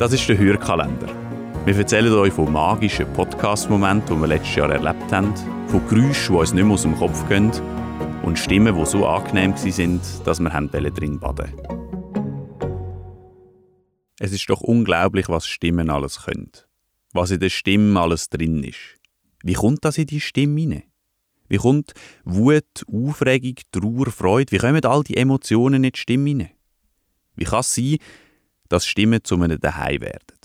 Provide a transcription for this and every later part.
Das ist der Hörkalender. Wir erzählen euch von magischen Podcast-Momenten, die wir letztes Jahr erlebt haben, von Geräuschen, die uns nicht mehr aus dem Kopf gehen und Stimmen, die so angenehm waren, dass wir drin baden Es ist doch unglaublich, was Stimmen alles können. Was in der Stimme alles drin ist. Wie kommt das in die Stimme hinein? Wie kommt Wut, Aufregung, Trauer, Freude, wie kommen all die Emotionen in die Stimme hinein? Wie kann es sein, dass Stimmen zu einem Daheim werden?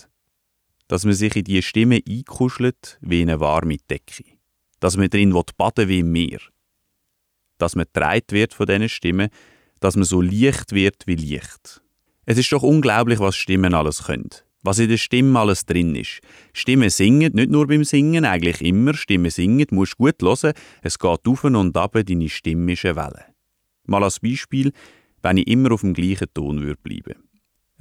Dass man sich in diese Stimme einkuschelt wie in eine warme Decke. Dass man drin baden wie im Meer. Dass man getragen wird von diesen Stimmen, dass man so leicht wird wie Licht. Es ist doch unglaublich, was Stimmen alles können was in der Stimme alles drin ist. Stimme singen, nicht nur beim Singen, eigentlich immer. Stimme singen, musst gut hören. Es geht auf und ab, deine eine Welle. Mal als Beispiel, wenn ich immer auf dem gleichen Ton würde bleiben.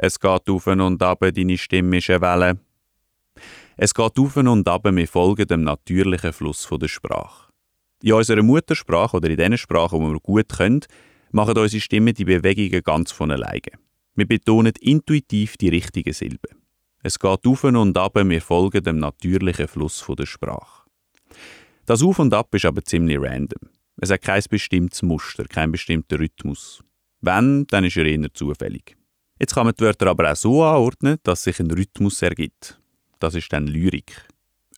Es geht auf und ab, deine Stimme ist eine Welle. Es geht auf und ab, wir folgen dem natürlichen Fluss der Sprache. In unserer Muttersprache oder in den Sprachen, die wir gut können, machen unsere Stimmen die Bewegungen ganz von alleine. Wir betonen intuitiv die richtigen Silben. Es geht auf und ab, wir folgen dem natürlichen Fluss der Sprache. Das Auf und Ab ist aber ziemlich random. Es hat kein bestimmtes Muster, keinen bestimmten Rhythmus. Wenn, dann ist er eher zufällig. Jetzt kann man die Wörter aber auch so anordnen, dass sich ein Rhythmus ergibt. Das ist dann Lyrik.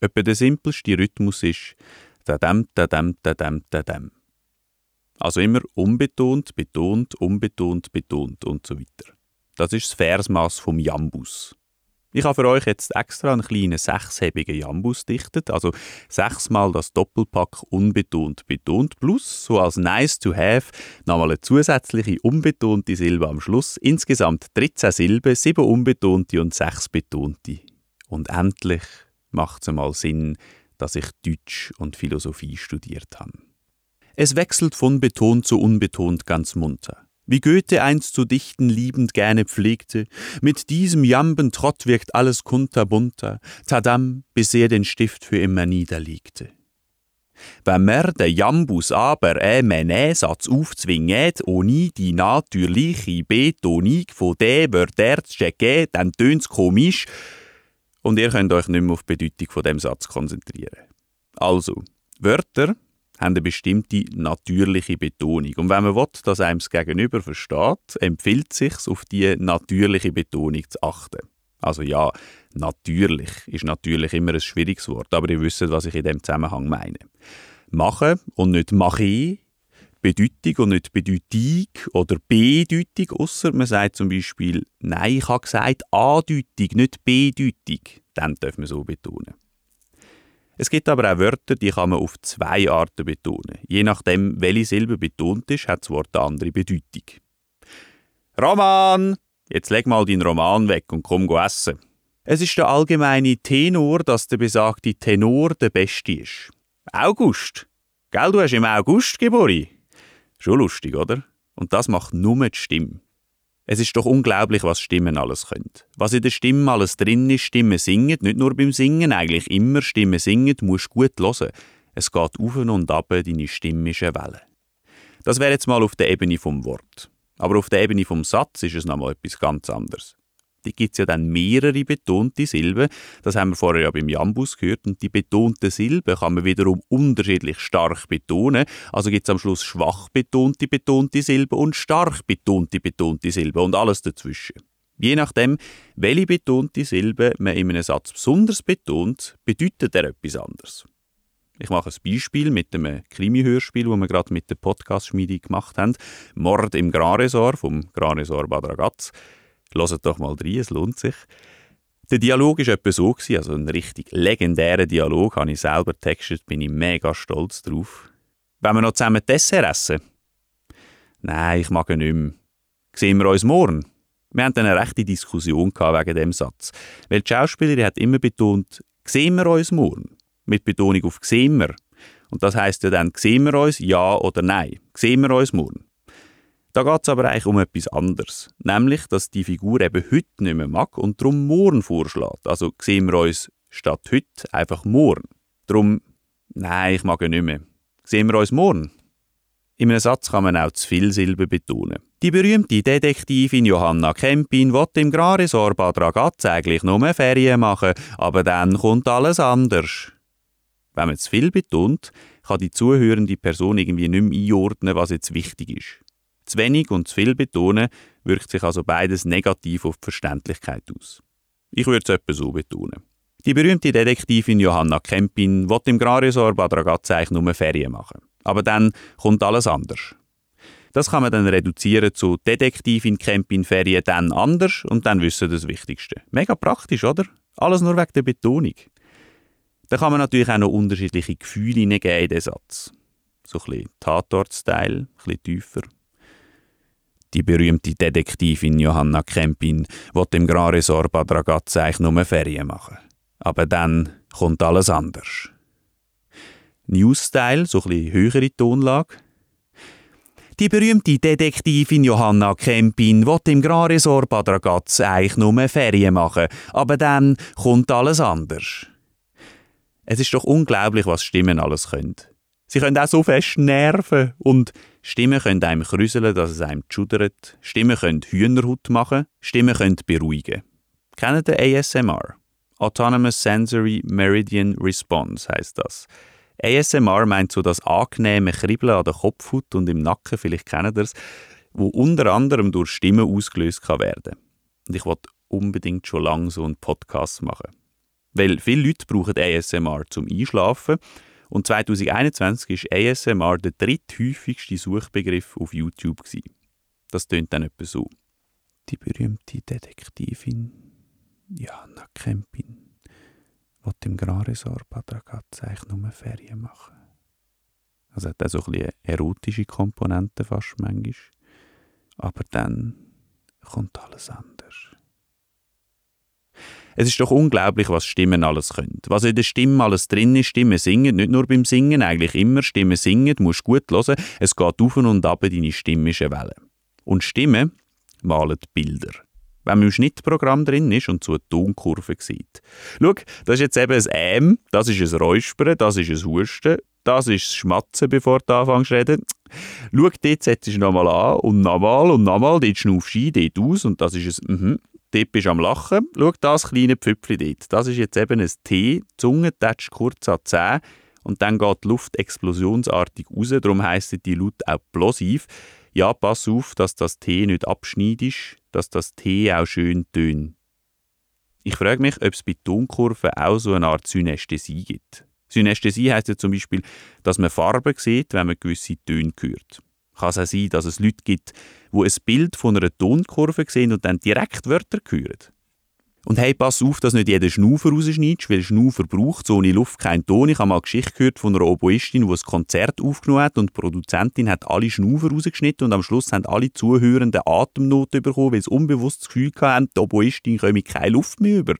Etwa der simpelste Rhythmus ist dadem, dadem, dadem, dadem. Also immer unbetont, betont, unbetont, betont und so weiter. Das ist das Versmaß vom Jambus. Ich habe für euch jetzt extra einen kleinen sechshebigen Jambus dichtet, also sechsmal das Doppelpack unbetont betont plus, so als nice to have, nochmal eine zusätzliche unbetonte Silbe am Schluss. Insgesamt 13 Silben, 7 unbetonte und 6 betonte. Und endlich macht es einmal Sinn, dass ich Deutsch und Philosophie studiert habe. Es wechselt von betont zu unbetont ganz munter wie Goethe einst zu dichten liebend gerne pflegte, mit diesem Jambentrott wirkt alles kunterbunter, tadam, bis er den Stift für immer niederlegte. Wenn mer der Jambus aber einen Satz aufzwinget, ohne die natürliche Betonik von der Wörter zu checken, dann tönt's komisch und ihr könnt euch nicht mehr auf die Bedeutung von dem Satz konzentrieren. Also, Wörter haben eine bestimmte natürliche Betonung. Und wenn man will, dass einem das Gegenüber versteht, empfiehlt es sich, auf die natürliche Betonung zu achten. Also ja, natürlich ist natürlich immer ein schwieriges Wort, aber ihr wisst, was ich in dem Zusammenhang meine. Machen und nicht mache, Bedeutung und nicht Bedeutung oder Bedeutung, außer man sagt zum Beispiel, nein, ich habe gesagt Andeutung, nicht Bedeutung. Dann darf man so betonen. Es gibt aber auch Wörter, die kann man auf zwei Arten betonen. Je nachdem, welche Silbe betont ist, hat das Wort eine andere Bedeutung. Roman! Jetzt leg mal deinen Roman weg und komm essen. Es ist der allgemeine Tenor, dass der besagte Tenor der Beste ist. August. Gell, du hast im August geboren. Schon lustig, oder? Und das macht nur die Stimme. Es ist doch unglaublich, was Stimmen alles können. Was in der Stimme alles drin ist, Stimmen singen, nicht nur beim Singen, eigentlich immer Stimmen singen, musst gut hören. Es geht auf und ab, deine eine Welle. Das wäre jetzt mal auf der Ebene vom Wort. Aber auf der Ebene vom Satz ist es nochmal etwas ganz anderes. Die gibt es ja dann mehrere betonte Silben. Das haben wir vorher ja beim Jambus gehört. Und die betonten Silben kann man wiederum unterschiedlich stark betonen. Also gibt es am Schluss schwach betonte betonte Silben und stark betonte betonte Silben und alles dazwischen. Je nachdem, welche betonte Silbe man in einem Satz besonders betont, bedeutet er etwas anderes. Ich mache ein Beispiel mit einem Krimi-Hörspiel, das wir gerade mit der Podcast-Schmiede gemacht haben. Mord im Grand Resort vom Grand Resort Bad Ragaz. Hört doch mal rein, es lohnt sich. Der Dialog war etwa so, also ein richtig legendärer Dialog, habe ich selber textet, bin ich mega stolz drauf. Wenn wir noch zusammen Dessert essen? Nein, ich mag ihn nicht mehr. Sehen wir uns morgen? Wir hatten eine rechte Diskussion wegen dem Satz. Weil die Schauspielerin hat immer betont, sehen wir uns morgen? Mit Betonung auf sehen wir. Und das heißt ja dann, sehen wir uns, ja oder nein? Sehen wir uns morgen? Da geht es aber eigentlich um etwas anderes. Nämlich, dass die Figur eben heute nicht mehr mag und darum morgen vorschlägt. Also sehen wir uns statt heute einfach morgen. Darum, nein, ich mag ihn nicht mehr. Sehen wir uns morgen? In einem Satz kann man auch zu viel Silben betonen. Die berühmte Detektivin Johanna Kempin will im Grand-Resort Bad Ragaz eigentlich nur Ferien machen, aber dann kommt alles anders. Wenn man zu viel betont, kann die zuhörende Person irgendwie nicht mehr einordnen, was jetzt wichtig ist. Zu wenig und zu viel betonen wirkt sich also beides negativ auf die Verständlichkeit aus. Ich würde es etwa so betonen. Die berühmte Detektivin Johanna Kempin will im Grand-Resort Bad Ragaz eigentlich nur Ferien machen. Aber dann kommt alles anders. Das kann man dann reduzieren zu Detektivin Kempin Ferien dann anders und dann wissen das Wichtigste. Mega praktisch, oder? Alles nur wegen der Betonung. Da kann man natürlich auch noch unterschiedliche Gefühle hineingeben in den Satz. So ein bisschen Tatort-Style, ein bisschen tiefer. Die berühmte Detektivin Johanna Kempin will im Grand Resort Bad Ragaz eigentlich nur Ferien machen. Aber dann kommt alles anders. News-Style, so ein höhere Tonlage. Die berühmte Detektivin Johanna Kempin will im Grand Resort Bad Ragaz eigentlich nur Ferien machen. Aber dann kommt alles anders. Es ist doch unglaublich, was Stimmen alles können. Sie können auch so fest nerven und Stimmen können einem krüseln, dass es einem schudert. Stimmen können Hühnerhaut machen. Stimmen können beruhigen. Kennen den ASMR? Autonomous Sensory Meridian Response heißt das. ASMR meint so das angenehme Kribbeln an der Kopfhaut und im Nacken, vielleicht kennt ihr es, wo unter anderem durch Stimmen ausgelöst kann werden. Und ich wollte unbedingt schon lange so einen Podcast machen. Weil viele Leute brauchen ASMR zum Einschlafen und 2021 ist ASMR der dritthäufigste Suchbegriff auf YouTube. Gewesen. Das tönt dann etwa so. Die berühmte Detektivin Johanna Kempin will im Grand Resort Bad Ragaz eigentlich nur Ferien machen. Also hat auch so ein bisschen erotische Komponenten fast manchmal. Aber dann kommt alles anders. Es ist doch unglaublich, was Stimmen alles können. Was in der Stimme alles drin ist, Stimmen singen, nicht nur beim Singen, eigentlich immer. Stimmen singen, du musst gut hören. Es geht auf und ab, deine Stimme ist eine Welle. Und Stimmen malen Bilder. Wenn man im Schnittprogramm drin ist und so eine Tonkurve sieht. Schau, das ist jetzt eben ein Ähm, das ist ein Räuspern, das ist ein Husten, das ist das Schmatzen, bevor du anfängst zu reden. Schau, dort setzt du nochmal an und nochmal und nochmal, dort schnaufst du ein, dort aus und das ist ein Mhm bist du am Lachen. Schau das kleine Pfüpfchen dort. Das ist jetzt eben ein T. Die Zunge tätscht kurz an die Zähne und dann geht die Luft explosionsartig raus. Darum heisst die Laut auch plosiv. Ja, pass auf, dass das T nicht abschneidest, dass das T auch schön tönt. Ich frage mich, ob es bei Tonkurven auch so eine Art Synästhesie gibt. Synästhesie heisst ja zum Beispiel, dass man Farben sieht, wenn man gewisse Töne hört kann es auch sein, dass es Leute gibt, die ein Bild von einer Tonkurve sehen und dann direkt Wörter hören. Und hey, pass auf, dass nicht jeder Schnaufer rausschneidest, weil Schnaufer braucht so ohne Luft keinen Ton. Ich habe mal eine Geschichte gehört von einer Oboistin, die ein Konzert aufgenommen hat und die Produzentin hat alle Schnaufer rausgeschnitten und am Schluss haben alle Zuhörenden Atemnot bekommen, weil sie unbewusst das Gefühl hatten, die Oboistin komme keine Luft mehr über.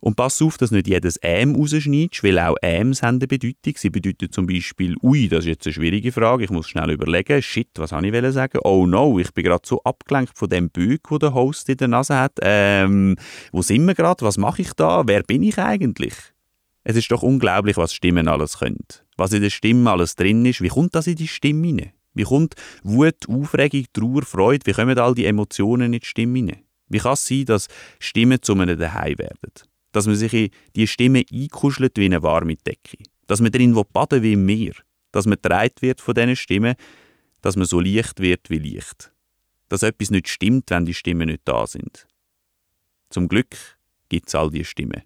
Und pass auf, dass nicht jedes «äm» rausschneidest, weil auch «äms» haben eine Bedeutung. Sie bedeuten zum Beispiel «ui», das ist jetzt eine schwierige Frage, ich muss schnell überlegen, «shit», was wollte ich sagen? «Oh no, ich bin gerade so abgelenkt von dem Büg, wo der Host in der Nase hat. Ähm, wo sind wir gerade? Was mache ich da? Wer bin ich eigentlich?» Es ist doch unglaublich, was Stimmen alles können. Was in der Stimme alles drin ist, wie kommt das in die Stimme hinein? Wie kommt Wut, Aufregung, Trauer, Freude, wie kommen all die Emotionen in die Stimme hinein? Wie kann es sein, dass Stimmen zu einem Daheim werden? Dass man sich in die Stimme einkuschelt wie eine warme Decke. Dass man drin baden wie im Meer. Dass man getragen wird von diesen Stimmen, dass man so leicht wird wie Licht. Dass etwas nicht stimmt, wenn die Stimmen nicht da sind. Zum Glück gibt es all diese Stimmen.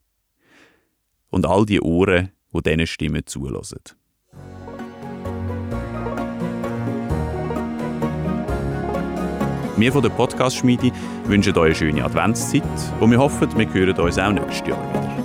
Und all die Ohren, die diesen Stimmen zulassen. Wir von der Podcast-Schmiede wünschen euch eine schöne Adventszeit und wir hoffen, wir hören uns auch nächstes Jahr wieder.